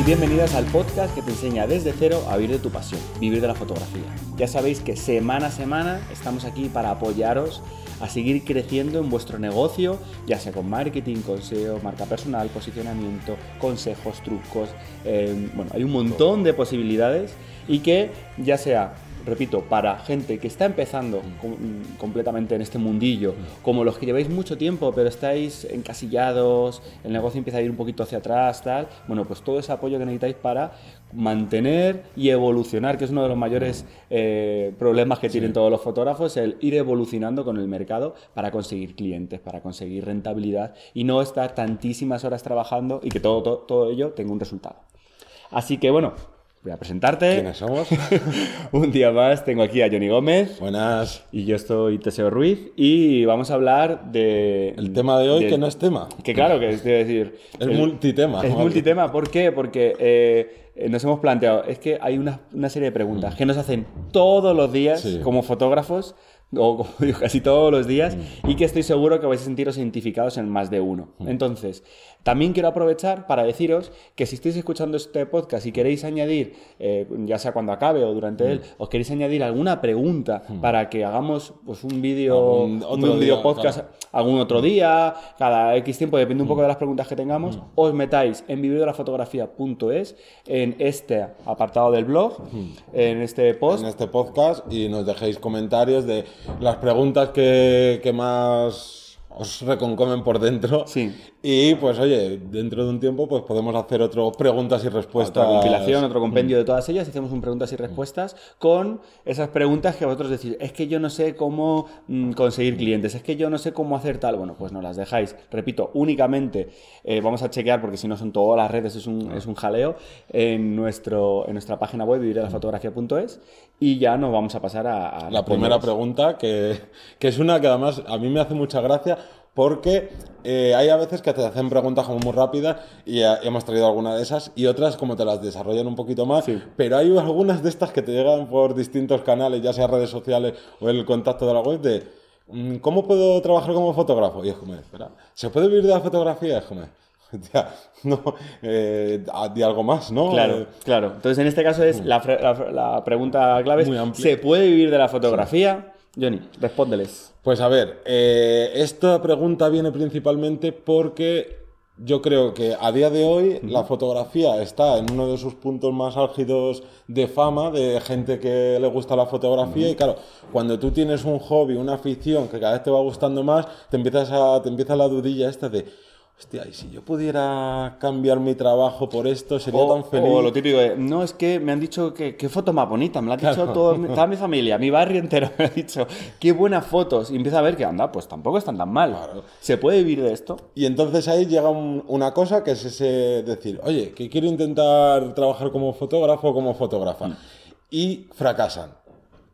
y bienvenidas al podcast que te enseña desde cero a vivir de tu pasión, vivir de la fotografía. Ya sabéis que semana a semana estamos aquí para apoyaros a seguir creciendo en vuestro negocio, ya sea con marketing, consejo, marca personal, posicionamiento, consejos, trucos. eh, bueno, hay un montón de posibilidades y que ya sea repito, para gente que está empezando com- completamente en este mundillo, como los que lleváis mucho tiempo, pero estáis encasillados, el negocio empieza a ir un poquito hacia atrás, tal, bueno, pues todo ese apoyo que necesitáis para mantener y evolucionar, que es uno de los mayores eh, problemas que tienen todos los fotógrafos, el ir evolucionando con el mercado para conseguir clientes, para conseguir rentabilidad y no estar tantísimas horas trabajando y que todo, todo, todo ello tenga un resultado. Así que bueno, voy a presentarte. ¿Quiénes somos? Un día más tengo aquí a Johnny Gómez Buenas. y yo estoy Teseo Ruiz y vamos a hablar de... El tema de hoy de- que no es tema. Que claro, que es de decir... Es el- multitema. Es multitema, ¿por qué? Porque eh, nos hemos planteado, es que hay una, una serie de preguntas que nos hacen todos los días Sí. como fotógrafos, o como digo, casi todos los días, Mm. y que estoy seguro que vais a sentiros identificados en más de uno. Mm. Entonces, también quiero aprovechar para deciros que si estáis escuchando este podcast y queréis añadir, eh, ya sea cuando acabe o durante Mm. él, os queréis añadir alguna pregunta para que hagamos pues, un vídeo, un, día, podcast claro. algún otro día, cada X tiempo, depende un Mm. poco de las preguntas que tengamos, os metáis en vivirdelafotografía.es, en este apartado del blog, en este post. en este podcast y nos dejéis comentarios de las preguntas que, que más os reconcomen por dentro. Sí. Y pues oye, dentro de un tiempo pues podemos hacer otro preguntas y respuestas. Otra compilación, otro compendio de todas ellas, hacemos un preguntas y respuestas con esas preguntas que vosotros decís, es que yo no sé cómo mm, conseguir clientes, es que yo no sé cómo hacer tal, bueno, pues no las dejáis, repito, únicamente eh, vamos a chequear, porque si no son todas las redes, es un, es un jaleo, en, nuestro, en nuestra página web, vivirdelafotografía.es, y ya nos vamos a pasar a, a La primera pregunta, que, que es una que además a mí me hace mucha gracia porque eh, hay a veces que te hacen preguntas como muy rápidas y hemos traído alguna de esas y otras como te las desarrollan un poquito más, Sí. pero hay algunas de estas que te llegan por distintos canales, ya sea redes sociales o el contacto de la web de mm, ¿cómo puedo trabajar como fotógrafo? Y es como, espera, ¿se puede vivir de la fotografía? Es como, no, eh, di algo más, ¿no? Claro, Eh, claro. Entonces, en este caso es la, fre- la- la pregunta clave es. ¿se puede vivir de la fotografía? Johnny, respóndeles. Pues a ver, eh, esta pregunta viene principalmente porque yo creo que a día de hoy la fotografía está en uno de sus puntos más álgidos de fama, de gente que le gusta la fotografía y claro, cuando tú tienes un hobby, una afición que cada vez te va gustando más, te empiezas a, te empieza la dudilla esta de, hostia, y si yo pudiera cambiar mi trabajo por esto, sería O, tan feliz. o lo típico de, no, es que me han dicho que qué foto más bonita, me la ha dicho todo, toda mi familia, mi barrio entero me ha dicho, qué buenas fotos. Y empieza a ver que, anda, pues tampoco están tan mal. Claro. ¿Se puede vivir de esto? Y entonces ahí llega un- una cosa que es ese decir, oye, que quiero intentar trabajar como fotógrafo o como fotógrafa. Y fracasan.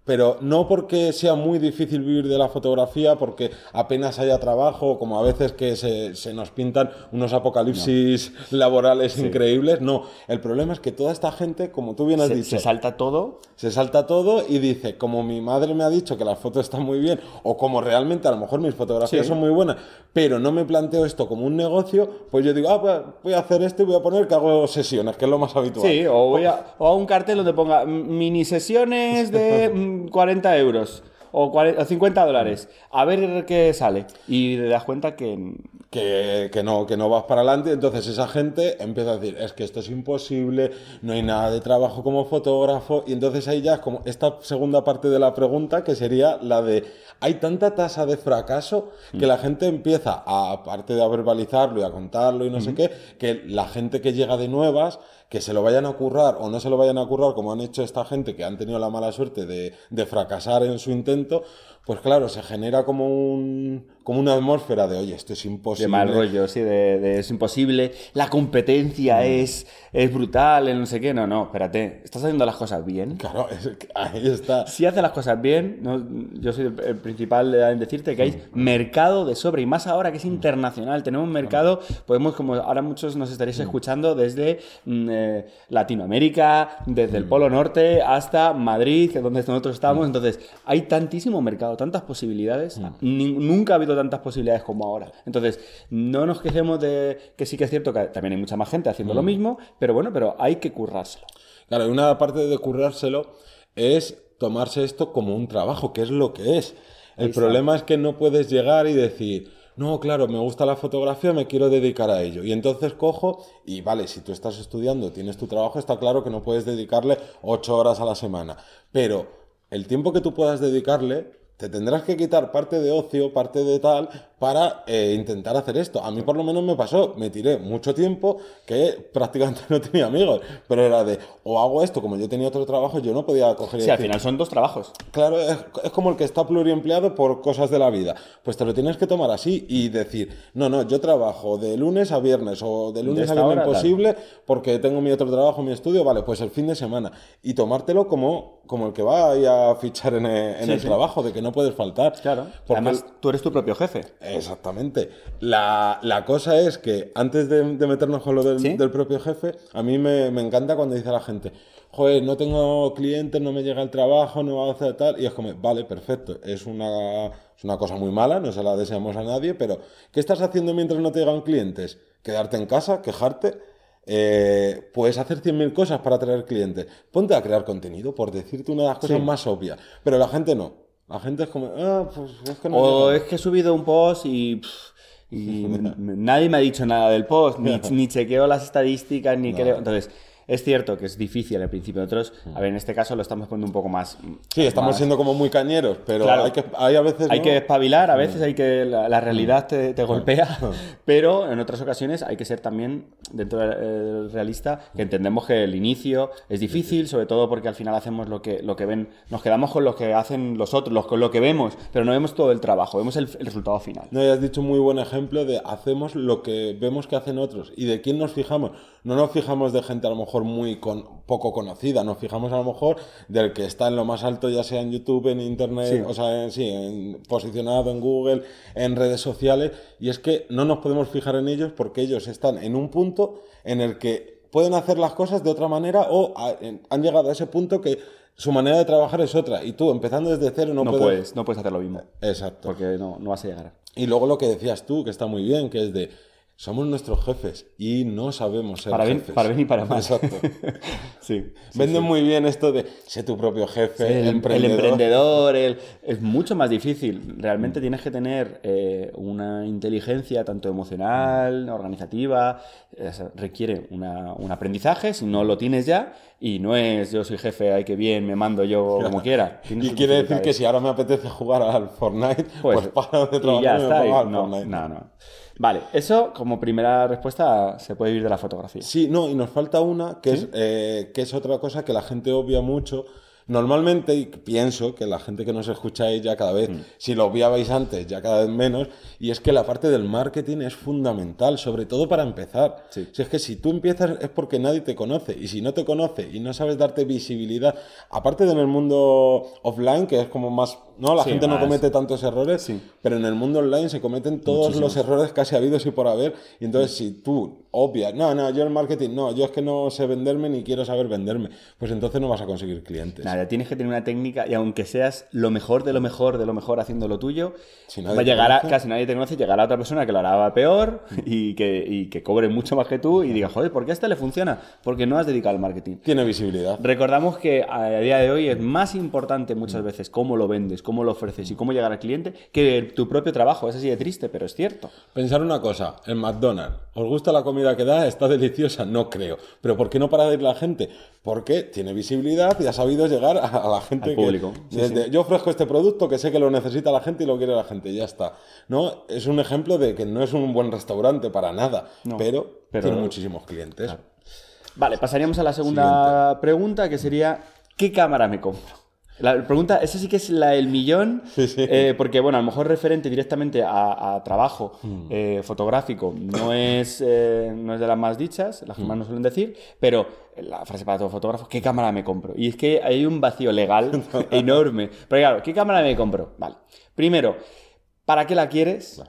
Pero no porque sea muy difícil vivir de la fotografía, porque apenas haya trabajo, como a veces que se, se nos pintan unos apocalipsis laborales increíbles. No, el problema es que toda esta gente, como tú bien has Se, dicho, se salta todo. se salta todo y dice, como mi madre me ha dicho que las fotos están muy bien, o como realmente a lo mejor mis fotografías Sí. son muy buenas, pero no me planteo esto como un negocio, pues yo digo, ah, pues voy a hacer esto y voy a poner que hago sesiones, que es lo más habitual. Sí, o, voy a, o a un cartel donde ponga mini sesiones de mm, 40 euros o 40 o 50 dólares. A ver qué sale. Y te das cuenta que Que, que no, que no vas para adelante, entonces esa gente empieza a decir, es que esto es imposible, no hay nada de trabajo como fotógrafo, y entonces ahí ya es como esta segunda parte de la pregunta, que sería la de, hay tanta tasa de fracaso que la gente empieza, a, aparte de a verbalizarlo y a contarlo y no sé qué, que la gente que llega de nuevas, que se lo vayan a currar o no se lo vayan a currar, como han hecho esta gente que han tenido la mala suerte de, de fracasar en su intento, pues claro, se genera como un como una atmósfera de, oye, esto es imposible. de mal rollo, sí, de, de es imposible, la competencia es, es brutal, el no sé qué. No, no, espérate, ¿estás haciendo las cosas bien? Claro, es ahí está. Si haces las cosas bien, no- yo soy el, principal en decirte que hay mercado de sobra y más ahora que es internacional. Tenemos un mercado, podemos, como ahora muchos nos estaréis escuchando desde mm, eh, Latinoamérica, desde el Polo Norte hasta Madrid, que es donde nosotros estamos. Entonces, hay tantísimo mercado, tantas posibilidades. Ni- nunca ha habido tantas posibilidades como ahora. Entonces, no nos quejemos de que sí que es cierto que también hay mucha más gente haciendo lo mismo, pero bueno, pero hay que currárselo. Claro, y una parte de currárselo es tomarse esto como un trabajo, que es lo que es. El problema es que no puedes llegar y decir, no, claro, me gusta la fotografía, me quiero dedicar a ello. Y entonces cojo y vale, si tú estás estudiando, tienes tu trabajo, está claro que no puedes dedicarle ocho horas a la semana. Pero el tiempo que tú puedas dedicarle, te tendrás que quitar parte de ocio, parte de tal, para eh, intentar hacer esto. A mí por lo menos me pasó, me tiré mucho tiempo que prácticamente no tenía amigos, pero era de, o hago esto, como yo tenía otro trabajo, yo no podía coger Sí, al final son dos trabajos. Claro, es, es como el que está pluriempleado por cosas de la vida. Pues te lo tienes que tomar así y decir, no, no, yo trabajo de lunes a viernes o de lunes a viernes tal. imposible porque tengo mi otro trabajo, mi estudio, vale, pues el fin de semana. Y tomártelo como, como el que va ahí a fichar en el, en Sí, el sí. trabajo, de que no puedes faltar. Claro. Porque Además, tú eres tu propio jefe. Exactamente. La, la cosa es que antes de, de meternos con lo del, ¿Sí? del propio jefe, a mí me, me encanta cuando dice la gente, joder, no tengo clientes, no me llega el trabajo, no va a hacer tal. Y es como, vale, perfecto. Es una, es una cosa muy mala, no se la deseamos a nadie, pero ¿qué estás haciendo mientras no te llegan clientes? Quedarte en casa, quejarte. Eh, puedes hacer 100.000 cosas para atraer clientes. Ponte a crear contenido, por decirte una de las cosas Sí. más obvias. Pero la gente no. La gente es como, ah, pues es que no O llega". es que he subido un post y, pff, y nadie me ha dicho nada del post, ni, ni chequeo las estadísticas, ni creo. Entonces, es cierto que es difícil al principio. Nosotros, a ver, en este caso lo estamos poniendo un poco más. Sí, estamos más- siendo como muy cañeros, pero Claro. hay, que, hay a veces. Hay ¿no? que espabilar, a veces hay que la, la realidad te, te golpea, Mm. pero en otras ocasiones hay que ser también dentro del realista, que entendemos que el inicio es difícil, sobre todo porque al final hacemos lo que, lo que ven, nos quedamos con lo que hacen los otros, los- con lo que vemos, pero no vemos todo el trabajo, vemos el, el resultado final. No, y has dicho un muy buen ejemplo de hacemos lo que vemos que hacen otros. ¿Y de quién nos fijamos? No nos fijamos de gente a lo mejor muy con, poco conocida, nos fijamos a lo mejor del que está en lo más alto, ya sea en YouTube, en Internet, Sí. o sea, en, sí, en- posicionado en Google, en redes sociales. Y es que no nos podemos fijar en ellos porque ellos están en un punto en el que pueden hacer las cosas de otra manera o a- en- han llegado a ese punto que su manera de trabajar es otra. Y tú, empezando desde cero, no, No puedes... puedes, no puedes hacer lo mismo, Exacto. porque no, no vas a llegar. Y luego lo que decías tú, que está muy bien, que es de somos nuestros jefes y no sabemos ser Para bien, jefes. para bien y para mal. Exacto. sí. Venden muy bien esto de sé tu propio jefe, el, el emprendedor. emprendedor, el- es mucho más difícil. Realmente tienes que tener eh, una inteligencia tanto emocional, organizativa, eh, requiere una- un aprendizaje, si no lo tienes ya, y no es yo soy jefe, ay que bien, me mando yo como quiera. Tiene Y quiere decir que si ahora me apetece jugar al Fortnite, pues, Pues, paro de y trabajar ya y me está. pongo y- al no, Fortnite. no, no. Vale, eso como primera respuesta se puede vivir de la fotografía. Sí, no, y nos falta una que, es, eh, que es otra cosa que la gente obvia mucho. Normalmente, y pienso que la gente que nos escucháis ya cada Mm. vez, si lo obviabais antes, ya cada vez menos, y es que la parte del marketing es fundamental, sobre todo para empezar. Sí. Si es que si tú empiezas es porque nadie te conoce, y si no te conoce y no sabes darte visibilidad, aparte de en el mundo offline, que es como más, ¿no? La Sí, gente no comete tantos errores, Sí. pero en el mundo online se cometen todos los errores casi habidos y por haber, y entonces si tú obvias, no, no, yo el marketing, no, yo es que no sé venderme ni quiero saber venderme, pues entonces no vas a conseguir clientes. Nada, tienes que tener una técnica y aunque seas lo mejor de lo mejor de lo mejor haciendo lo tuyo, Si va a llegar a, casi nadie te conoce, llegará otra persona que lo hará peor y que, y que cobre mucho más que tú y diga, joder, ¿por qué a este le funciona? Porque no has dedicado al marketing. Tiene visibilidad. Recordamos que a día de hoy es más importante muchas veces cómo lo vendes, cómo lo ofreces y cómo llegar al cliente que tu propio trabajo. Es así de triste, pero es cierto. Pensar una cosa, en McDonald's, ¿os gusta la comida que da? ¿Está deliciosa? No creo. ¿Pero por qué no para de ir la gente? Porque tiene visibilidad y ha sabido llegar a, la gente Al que- público. Sí, desde, Yo ofrezco este producto que sé que lo necesita la gente y lo quiere la gente, ya está. ¿No? Es un ejemplo de que no es un buen restaurante para nada, No, pero, pero- tiene muchísimos clientes. Vale, pasaríamos a la segunda pregunta, que sería, ¿qué cámara me compro? La pregunta, esa sí que es la del millón, Sí, sí. eh, porque bueno, a lo mejor referente directamente a, a trabajo Hmm. eh, fotográfico no es, eh, no es de las más dichas, las que Hmm. más nos suelen decir, pero la frase para todo fotógrafo, ¿qué cámara me compro? Y es que hay un vacío legal enorme. Pero claro, ¿qué cámara me compro? Vale. Primero, ¿para qué la quieres?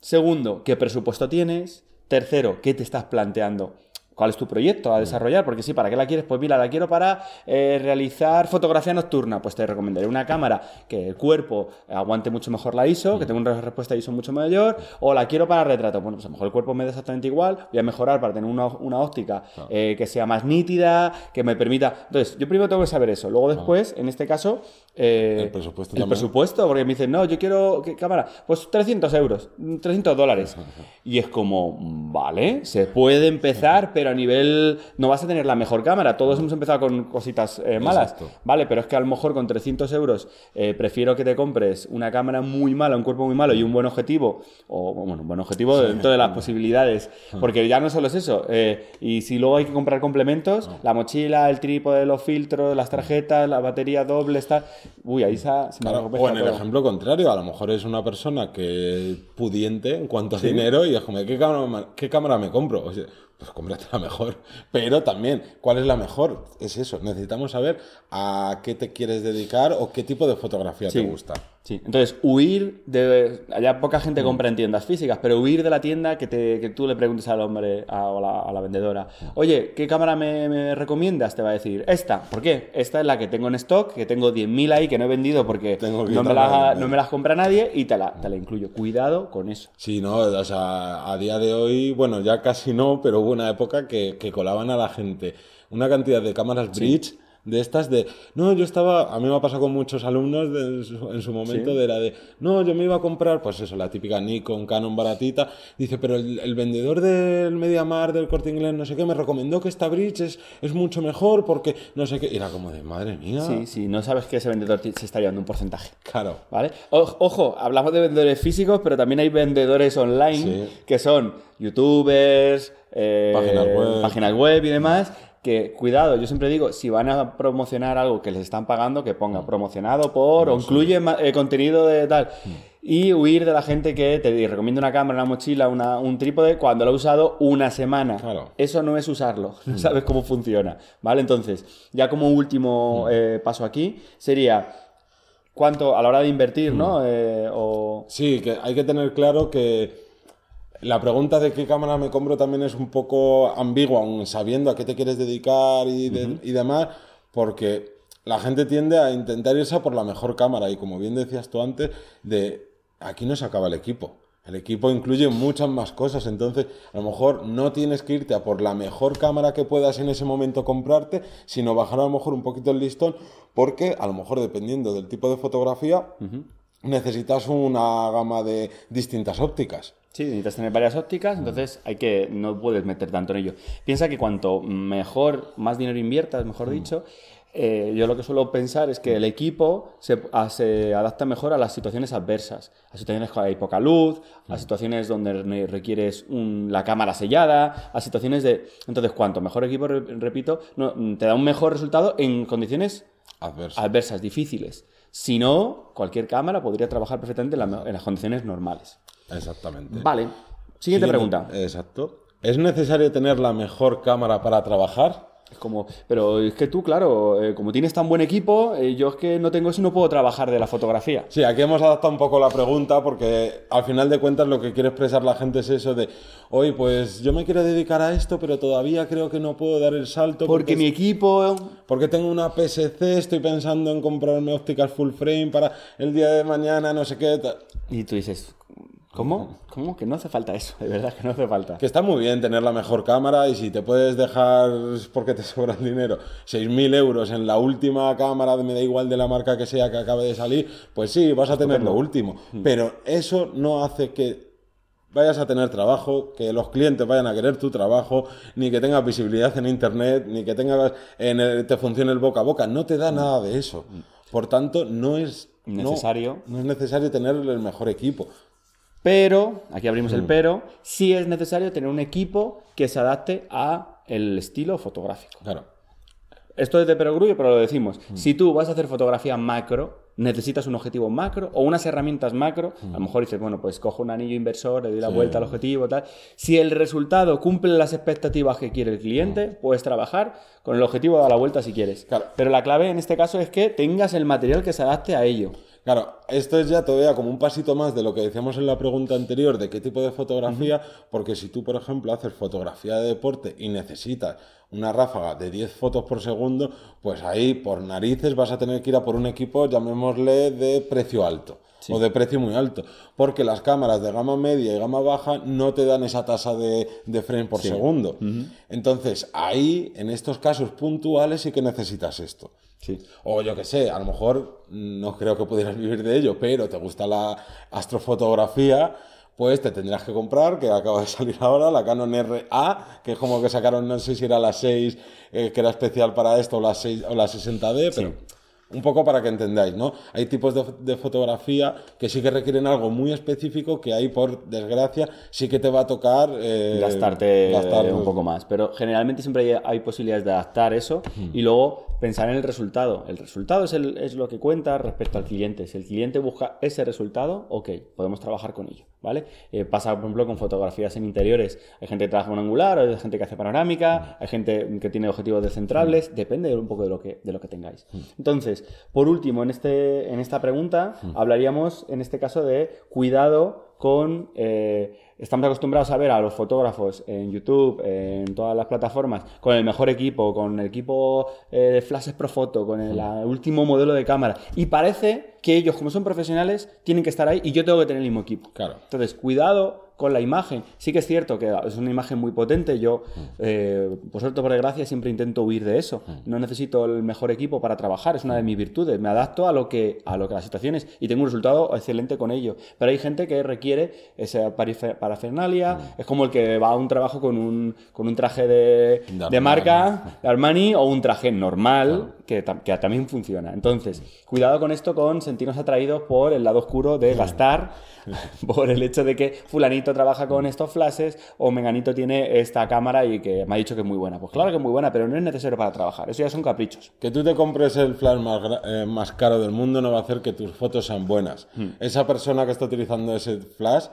Segundo, ¿qué presupuesto tienes? Tercero, ¿qué te estás planteando ¿Cuál es tu proyecto a desarrollar? Porque sí, ¿para qué la quieres? Pues mira, la quiero para eh, realizar fotografía nocturna. Pues te recomendaré una cámara que el cuerpo aguante mucho mejor la ISO, que tenga una respuesta ISO mucho mayor, o la quiero para retrato. Bueno, pues a lo mejor el cuerpo me da exactamente igual, voy a mejorar para tener una, una óptica eh, que sea más nítida, que me permita... Entonces, yo primero tengo que saber eso. Luego después, en este caso... eh, El presupuesto El también. presupuesto, porque me dicen, no, yo quiero... ¿qué cámara? Pues 300 euros, 300 dólares. Y es como, vale, se puede empezar, pero a nivel... No vas a tener la mejor cámara. Todos hemos empezado con cositas eh, malas. Exacto. Vale, pero es que a lo mejor con 300 euros eh, prefiero que te compres una cámara muy mala, un cuerpo muy malo y un buen objetivo, o bueno, un buen objetivo dentro de las posibilidades, porque ya no solo es eso, y si luego hay que comprar complementos, la mochila, el trípode, los filtros, las tarjetas, la batería doble, está... Uy, ahí se, se me Claro, o en el todo. ejemplo contrario, a lo mejor es una persona que pudiente en cuanto a dinero y es como, ¿qué cámara, qué cámara me compro? Oye, pues cómprate la mejor. Pero también, ¿cuál es la mejor? Es eso, necesitamos saber a qué te quieres dedicar o qué tipo de fotografía Sí. te gusta. Sí, entonces huir de. Allá poca gente Mm. compra en tiendas físicas, pero huir de la tienda que, te, que tú le preguntes al hombre a, o la, a la vendedora, oye, ¿qué cámara me, me recomiendas? Te va a decir, esta. ¿Por qué? Esta es la que tengo en stock, que tengo 10.000 ahí que no he vendido porque Tengo no me, quitarla de la, vender. no me las compra nadie y te la, te la incluyo. Cuidado con eso. Sí, no, o sea, a día de hoy, bueno, ya casi no, pero hubo una época que, que colaban a la gente una cantidad de cámaras bridge de estas de, no, yo estaba, a mí me ha pasado con muchos alumnos de- en, su, en su momento Sí. de la de, no, yo me iba a comprar, pues eso, la típica Nikon, Canon baratita, dice, pero el, el vendedor del Mediamar, del Corte Inglés, no sé qué, me recomendó que esta bridge es, es mucho mejor porque no sé qué, y era como de, madre mía, Sí, sí, no sabes que ese vendedor se está llevando un porcentaje. claro. ¿Vale? O- ojo, hablamos de vendedores físicos, pero también hay vendedores online Sí. que son youtubers, eh, Páginas web. páginas web y demás. Que cuidado, yo siempre digo, si van a promocionar algo que les están pagando, que ponga promocionado por o incluye ma- eh, contenido de tal. Y huir de la gente que te recomienda una cámara, una mochila, una- un trípode cuando lo ha usado una semana. Claro. Eso no es usarlo, no sabes cómo funciona. ¿Vale? Entonces, ya como último eh, paso aquí, sería cuánto a la hora de invertir, ¿no? Eh, o... Sí, que hay que tener claro que la pregunta de qué cámara me compro también es un poco ambigua, aun sabiendo a qué te quieres dedicar y, de- y demás, porque la gente tiende a intentar irse a por la mejor cámara y como bien decías tú antes, de aquí no se acaba el equipo. El equipo incluye muchas más cosas, entonces a lo mejor no tienes que irte a por la mejor cámara que puedas en ese momento comprarte, sino bajar a lo mejor un poquito el listón, porque a lo mejor dependiendo del tipo de fotografía, necesitas una gama de distintas ópticas. Sí, necesitas tener varias ópticas, entonces hay que no puedes meter tanto en ello. Piensa que cuanto mejor, más dinero inviertas, mejor dicho, eh, yo lo que suelo pensar es que el equipo se, a- se adapta mejor a las situaciones adversas, a situaciones que hay poca luz, a situaciones donde requieres un- la cámara sellada, a situaciones de... Entonces, cuanto mejor equipo, re- repito, no, te da un mejor resultado en condiciones Adverso. adversas, difíciles. Si no, cualquier cámara podría trabajar perfectamente en, la en las condiciones normales. Exactamente. Vale. Siguiente pregunta. Exacto. ¿Es necesario tener la mejor cámara para trabajar? Es como, pero es que tú, claro, eh, como tienes tan buen equipo, eh, yo es que no tengo eso y no puedo trabajar de la fotografía. Sí, aquí hemos adaptado un poco la pregunta porque al final de cuentas lo que quiere expresar la gente es eso de, oye, pues yo me quiero dedicar a esto, pero todavía creo que no puedo dar el salto Porque mi es- equipo. porque tengo una PSC, estoy pensando en comprarme ópticas full frame para el día de mañana, no sé qué. tal". Y tú dices, ¿cómo? ¿Cómo? Que no hace falta eso, de verdad que no hace falta. Que está muy bien tener la mejor cámara y si te puedes dejar, porque te sobra el dinero, 6.000 euros en la última cámara, me da igual de la marca que sea que acabe de salir, pues sí, vas a tener lo último. Pero eso no hace que vayas a tener trabajo, que los clientes vayan a querer tu trabajo, ni que tengas visibilidad en internet, ni que tengas en el- te funcione el boca a boca. No te da nada de eso. Por tanto, no es no- Necesario. no es necesario tener el mejor equipo. Pero, aquí abrimos el pero, sí es necesario tener un equipo que se adapte a el estilo fotográfico. Claro. Esto es de perogrullo, pero lo decimos. Si tú vas a hacer fotografía macro, necesitas un objetivo macro o unas herramientas macro. A lo mejor dices, bueno, pues cojo un anillo inversor, le doy la vuelta al objetivo, tal. Si el resultado cumple las expectativas que quiere el cliente, puedes trabajar con el objetivo de dar la vuelta si quieres. Claro. Pero la clave en este caso es que tengas el material que se adapte a ello. Claro, esto es ya todavía como un pasito más de lo que decíamos en la pregunta anterior de qué tipo de fotografía, porque si tú, por ejemplo, haces fotografía de deporte y necesitas una ráfaga de 10 fotos por segundo, pues ahí por narices vas a tener que ir a por un equipo, llamémosle de precio alto. O de precio muy alto, porque las cámaras de gama media y gama baja no te dan esa tasa de, de frame por segundo. Entonces, ahí, en estos casos puntuales, sí que necesitas esto. Sí. O yo que sé, a lo mejor no creo que pudieras vivir de ello, pero te gusta la astrofotografía, pues te tendrás que comprar, que acaba de salir ahora, la Canon RA, que es como que sacaron, no sé si era la 6, eh, que era especial para esto, o la, 6, o la 60D, pero un poco para que entendáis, ¿no? Hay tipos de, fotografía que sí que requieren algo muy específico que ahí, por desgracia, sí que te va a tocar... Eh, Gastarte un poco más. Pero generalmente siempre hay, posibilidades de adaptar eso y luego pensar en el resultado. El resultado es, el, es, lo que cuenta respecto al cliente. Si el cliente busca ese resultado, ok, podemos trabajar con ello, ¿vale? Eh, pasa, por ejemplo, con fotografías en interiores. Hay gente que trabaja con angular, hay gente que hace panorámica, hay gente que tiene objetivos descentrables, depende un poco de lo que, de lo que tengáis. Entonces, por último, en, este, en esta pregunta hablaríamos, en este caso, de cuidado con... Eh, estamos acostumbrados a ver a los fotógrafos en YouTube, en todas las plataformas, con el mejor equipo, con el equipo eh, de flashes Profoto, con el, último modelo de cámara. Y parece que ellos, como son profesionales, tienen que estar ahí y yo tengo que tener el mismo equipo. Claro. Entonces, cuidado con la imagen. Sí que es cierto que es una imagen muy potente. Yo, eh, por suerte por desgracia, siempre intento huir de eso. No necesito el mejor equipo para trabajar, es una de mis virtudes. Me adapto a lo que a lo que las situaciones y tengo un resultado excelente con ello. Pero hay gente que requiere esa parafernalia. Es como el que va a un trabajo con un, con un traje de, de, marca, de Armani, o un traje normal que, que, también funciona. Entonces, cuidado con esto, con sentirnos atraídos por el lado oscuro de gastar, por el hecho de que fulanito trabaja con estos flashes o menganito tiene esta cámara y que me ha dicho que es muy buena. Pues claro que es muy buena, pero no es necesario para trabajar. Eso ya son caprichos. Que tú te compres el flash más, eh, más caro del mundo no va a hacer que tus fotos sean buenas. Hmm. Esa persona que está utilizando ese flash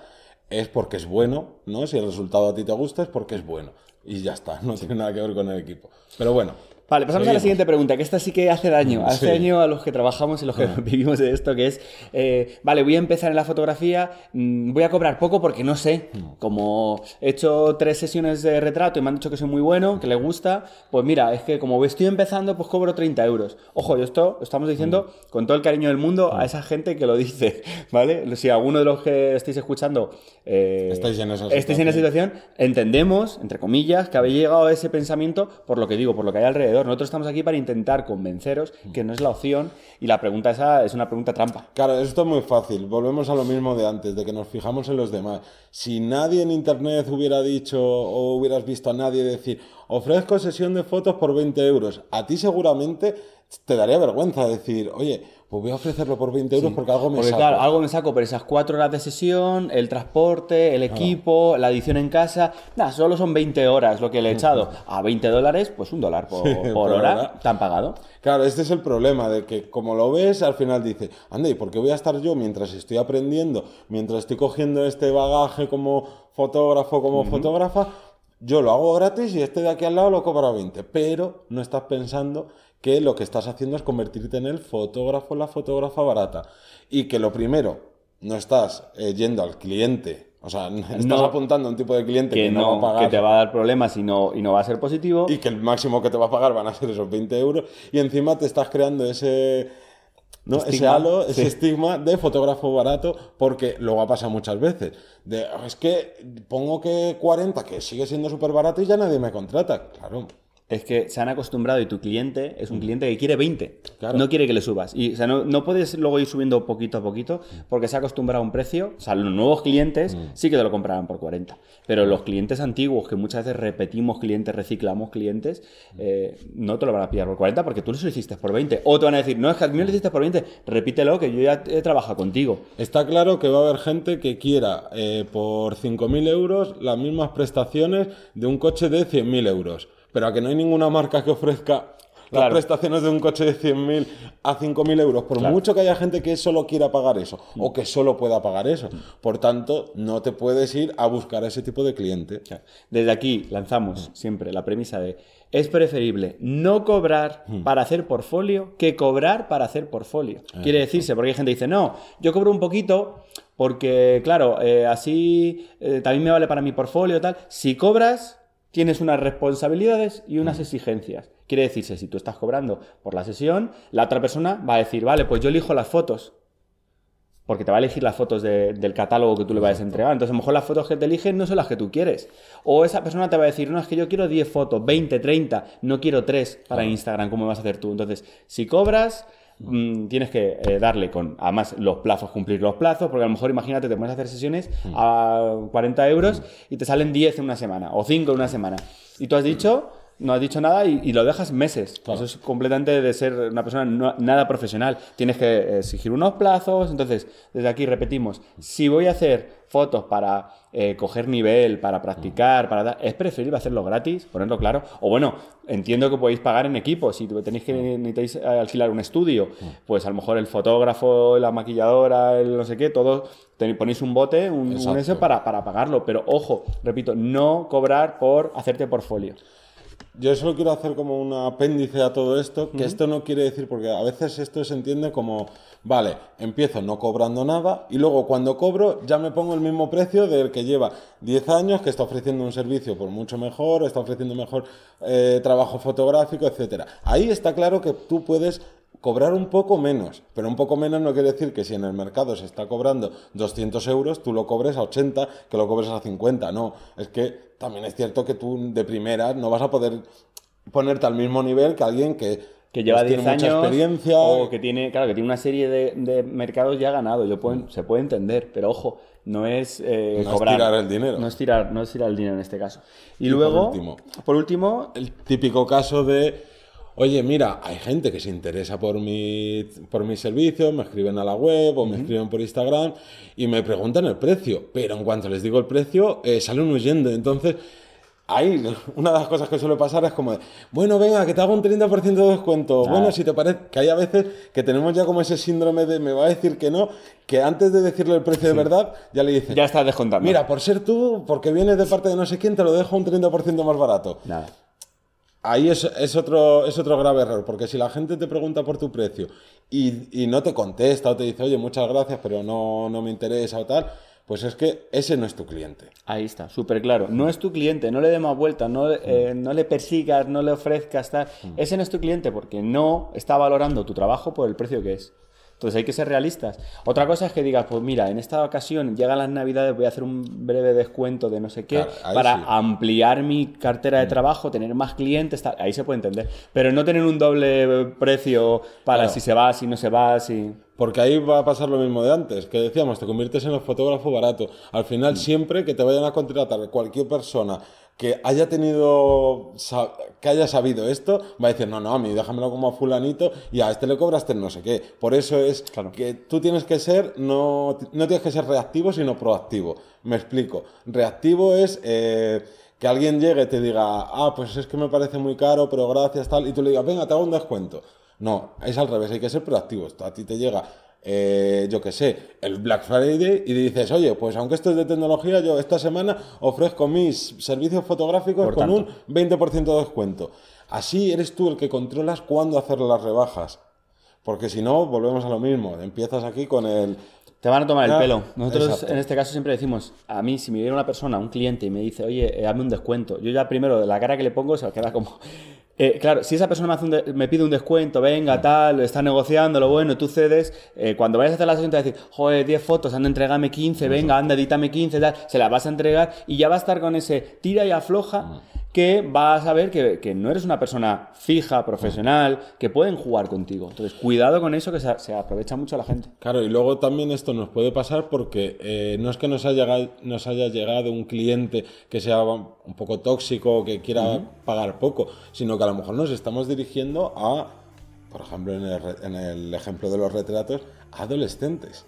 es porque es bueno, ¿no? Si el resultado a ti te gusta es porque es bueno. Y ya está, no tiene nada que ver con el equipo. Pero bueno, Vale, pasamos a la siguiente pregunta, que esta sí que hace daño, hace daño a los que trabajamos y los que vivimos de esto, que es, eh, vale, voy a empezar en la fotografía, mm, voy a cobrar poco porque no sé, como he hecho tres sesiones de retrato y me han dicho que soy muy bueno, que le gusta, pues mira, es que como estoy empezando, pues cobro 30 euros. Ojo, yo esto lo estamos diciendo mm. con todo el cariño del mundo a esa gente que lo dice, ¿vale? Si alguno de los que estáis escuchando eh, estáis, en esa, estáis en esa situación, entendemos, entre comillas, que habéis llegado a ese pensamiento por lo que digo, por lo que hay alrededor nosotros estamos aquí para intentar convenceros que no es la opción y la pregunta esa es una pregunta trampa. Claro, esto es muy fácil. Volvemos a lo mismo de antes, de que nos fijamos en los demás. Si nadie en Internet hubiera dicho o hubieras visto a nadie decir, ofrezco sesión de fotos por 20 euros, a ti seguramente te daría vergüenza decir, oye, pues voy a ofrecerlo por 20 euros porque algo me porque, Claro, algo me saco, pero esas cuatro horas de sesión, el transporte, el equipo, la edición en casa, nada, solo son 20 horas lo que le he echado. A 20 dólares, pues un dólar por, hora, te han pagado. Claro, este es el problema, de que como lo ves, al final dice, anda, ¿y por qué voy a estar yo mientras estoy aprendiendo, mientras estoy cogiendo este bagaje como fotógrafo, como fotógrafa? Yo lo hago gratis y este de aquí al lado lo cobra 20, pero no estás pensando que lo que estás haciendo es convertirte en el fotógrafo, la fotógrafa barata. Y que lo primero, no estás eh, yendo al cliente, o sea, estás apuntando a un tipo de cliente que, no, va a pagar. Que te va a dar problemas y no, y no va a ser positivo. Y que el máximo que te va a pagar van a ser esos 20 euros. Y encima te estás creando ese. ¿no? ese halo, ese estigma de fotógrafo barato, porque luego ha pasado muchas veces. De, es que pongo que 40, que sigue siendo súper barato y ya nadie me contrata. Claro, es que se han acostumbrado y tu cliente es un cliente que quiere 20, no quiere que le subas. Y, o sea, no, puedes luego ir subiendo poquito a poquito porque se ha acostumbrado a un precio. O sea, los nuevos clientes mm. sí que te lo comprarán por 40. Pero los clientes antiguos, que muchas veces repetimos clientes, reciclamos clientes, eh, no te lo van a pillar por 40 porque tú lo hiciste por 20. O te van a decir, no, es que a mí lo hiciste por 20, repítelo que yo ya he trabajado contigo. Está claro que va a haber gente que quiera eh, por 5.000 euros las mismas prestaciones de un coche de 100.000 euros pero a que no hay ninguna marca que ofrezca las prestaciones de un coche de 100.000 a 5.000 euros, por mucho que haya gente que solo quiera pagar eso o mm. que solo pueda pagar eso. Mm. Por tanto, no te puedes ir a buscar a ese tipo de cliente. Desde aquí lanzamos siempre la premisa de es preferible no cobrar para hacer portfolio que cobrar para hacer portfolio. Quiere decirse, porque hay gente que dice, no, yo cobro un poquito porque, claro, eh, así eh, también me vale para mi portfolio y tal. Si cobras, tienes unas responsabilidades y unas exigencias. Quiere decirse, si tú estás cobrando por la sesión, la otra persona va a decir, vale, pues yo elijo las fotos porque te va a elegir las fotos del catálogo que tú le vayas a entregar. Entonces, a lo mejor las fotos que te eligen no son las que tú quieres. O esa persona te va a decir, no, es que yo quiero 10 fotos, 20, 30, no quiero 3 para Instagram, ¿cómo vas a hacer tú? Entonces, si cobras, mm, tienes que eh, darle con, además, los plazos, cumplir los plazos, porque a lo mejor, imagínate, te pones a hacer sesiones a 40 euros y te salen 10 en una semana o 5 en una semana. Y tú has dicho no has dicho nada y, lo dejas meses. Eso es completamente de ser una persona nada profesional. Tienes que exigir unos plazos. Entonces, desde aquí repetimos, si voy a hacer fotos para eh, coger nivel, para practicar, para es preferible hacerlo gratis, ponerlo claro. O bueno, entiendo que podéis pagar en equipo. Si tenéis que necesitáis alquilar un estudio, pues a lo mejor el fotógrafo, la maquilladora, el no sé qué, todo ponéis un bote, un, eso para, para pagarlo. Pero ojo, repito, no cobrar por hacerte portfolio. Yo solo quiero hacer como un apéndice a todo esto, que esto no quiere decir, porque a veces esto se entiende como, vale, empiezo no cobrando nada y luego cuando cobro ya me pongo el mismo precio del que lleva 10 años, que está ofreciendo un servicio por mucho mejor, está ofreciendo mejor eh, trabajo fotográfico, etc. Ahí está claro que tú puedes cobrar un poco menos, pero un poco menos no quiere decir que si en el mercado se está cobrando 200 euros, tú lo cobres a 80, que lo cobres a 50, no, es que también es cierto que tú de primera no vas a poder ponerte al mismo nivel que alguien que, que lleva 10 pues, años experiencia o que tiene, claro, que tiene una serie de, mercados ya ganado, yo se puede entender, pero ojo, no es eh, no Es tirar el dinero. No es tirar, no es tirar el dinero en este caso. Y, luego, por último, por último, el típico caso de Oye, mira, hay gente que se interesa por mi, por mis servicios, me escriben a la web o me escriben por Instagram y me preguntan el precio, pero en cuanto les digo el precio, eh, salen huyendo. Entonces, ahí una de las cosas que suele pasar es como, de, bueno, venga, que te hago un 30% de descuento. Bueno, si te parece, que hay a veces que tenemos ya como ese síndrome de me va a decir que no, que antes de decirle el precio de verdad, ya le dices, ya estás descontando. Mira, por ser tú, porque vienes de parte de no sé quién, te lo dejo un 30% más barato. Nada. Ahí es, es, otro, es otro grave error, porque si la gente te pregunta por tu precio y, y, no te contesta o te dice, oye, muchas gracias, pero no, no me interesa o tal, pues es que ese no es tu cliente. Ahí está, súper claro. No es tu cliente, no le dé más vuelta, no, eh, no le persigas, no le ofrezcas tal. Mm. Ese no es tu cliente porque no está valorando tu trabajo por el precio que es. Entonces hay que ser realistas. Otra cosa es que digas, pues mira, en esta ocasión llegan las navidades, voy a hacer un breve descuento de no sé qué para ampliar mi cartera de mm. trabajo, tener más clientes, ahí se puede entender. Pero no tener un doble precio para si se va, si no se va, si... Porque ahí va a pasar lo mismo de antes, que decíamos, te conviertes en el fotógrafo barato. Al final, mm. siempre que te vayan a contratar cualquier persona que haya tenido, que haya sabido esto, va a decir, no, no, a mí déjamelo como a fulanito y a este le cobraste no sé qué. Por eso es que tú tienes que ser, no, no tienes que ser reactivo, sino proactivo. Me explico. Reactivo es... Eh, que alguien llegue y te diga, ah, pues es que me parece muy caro, pero gracias, tal, y tú le digas, venga, te hago un descuento. No, es al revés, hay que ser proactivo. A ti te llega eh, yo qué sé, el Black Friday y dices, oye, pues aunque esto es de tecnología, yo esta semana ofrezco mis servicios fotográficos con un 20% de descuento. Así eres tú el que controlas cuándo hacer las rebajas. Porque si no, volvemos a lo mismo. Empiezas aquí con el... Te van a tomar el pelo. Nosotros en este caso siempre decimos, a mí si me viene una persona, un cliente, y me dice, oye, eh, dame un descuento, yo ya primero de la cara que le pongo se queda como... Eh, claro, si esa persona me, pide un descuento, venga, tal, está negociando, lo bueno, tú cedes, eh, cuando vayas a hacer la sesión te va a decir, joder, 10 fotos, anda, entregame 15, venga, anda, edítame 15, tal, se las vas a entregar y ya va a estar con ese tira y afloja que vas a ver que, no eres una persona fija, profesional, que pueden jugar contigo. Entonces, cuidado con eso que se, aprovecha mucho la gente. Claro, y luego también esto nos puede pasar porque eh, no es que nos haya, llegado, nos haya llegado un cliente que sea un poco tóxico o que quiera pagar poco, sino que a lo mejor nos estamos dirigiendo a, por ejemplo, en el, en el ejemplo de los retratos, adolescentes.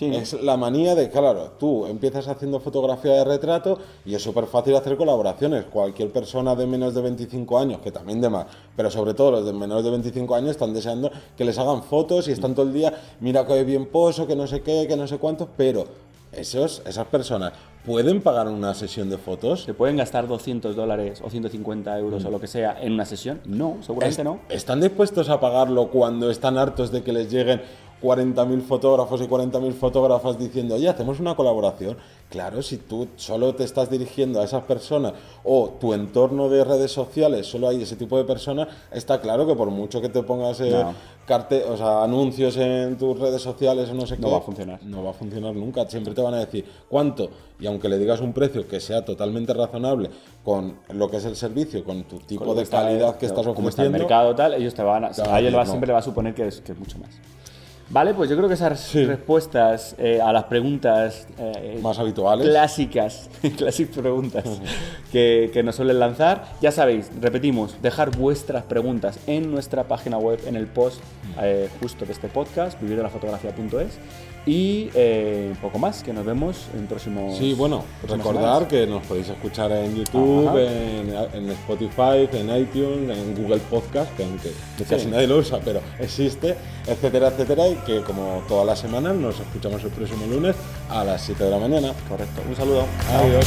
Sí. Es la manía de, claro, tú empiezas haciendo fotografía de retrato y es súper fácil hacer colaboraciones. Cualquier persona de menos de 25 años, que también de más, pero sobre todo los de menos de 25 años están deseando que les hagan fotos y están todo el día, mira que bien poso, que no sé qué, que no sé cuánto, pero esos, esas personas pueden pagar una sesión de fotos. ¿Se pueden gastar 200 dólares o 150 euros o lo que sea en una sesión? No, seguramente Es- no. ¿Están dispuestos a pagarlo cuando están hartos de que les lleguen 40.000 fotógrafos y 40.000 fotógrafas diciendo, oye, hacemos una colaboración? Claro, si tú solo te estás dirigiendo a esas personas o tu entorno de redes sociales solo hay ese tipo de personas, está claro que por mucho que te pongas eh, No. carte- o sea, anuncios en tus redes sociales o no sé No qué, va a funcionar. No va a funcionar nunca. Siempre te van a decir cuánto. Y aunque le digas un precio que sea totalmente razonable con lo que es el servicio, con tu tipo Con de está- calidad que estás Como está el ofreciendo, mercado tal, ellos te van a, a ellos no. siempre le va a suponer que es, que es mucho más. Vale, pues yo creo que esas Sí. respuestas eh, a las preguntas eh, más habituales. clásicas, clásicas preguntas que, que nos suelen lanzar. Ya sabéis, repetimos, dejar vuestras preguntas en nuestra página web, en el post eh, justo de este podcast, vivirdelafotografía.es. Y eh, poco más, que nos vemos en próximos. Sí, bueno, recordar semanas. que nos podéis escuchar en YouTube, en, en Spotify, en iTunes, en Google Podcast, que aunque casi nadie lo usa, pero existe, etcétera, etcétera, y que como todas las semanas nos escuchamos el próximo lunes a las 7 de la mañana. Correcto. Un saludo. Adiós.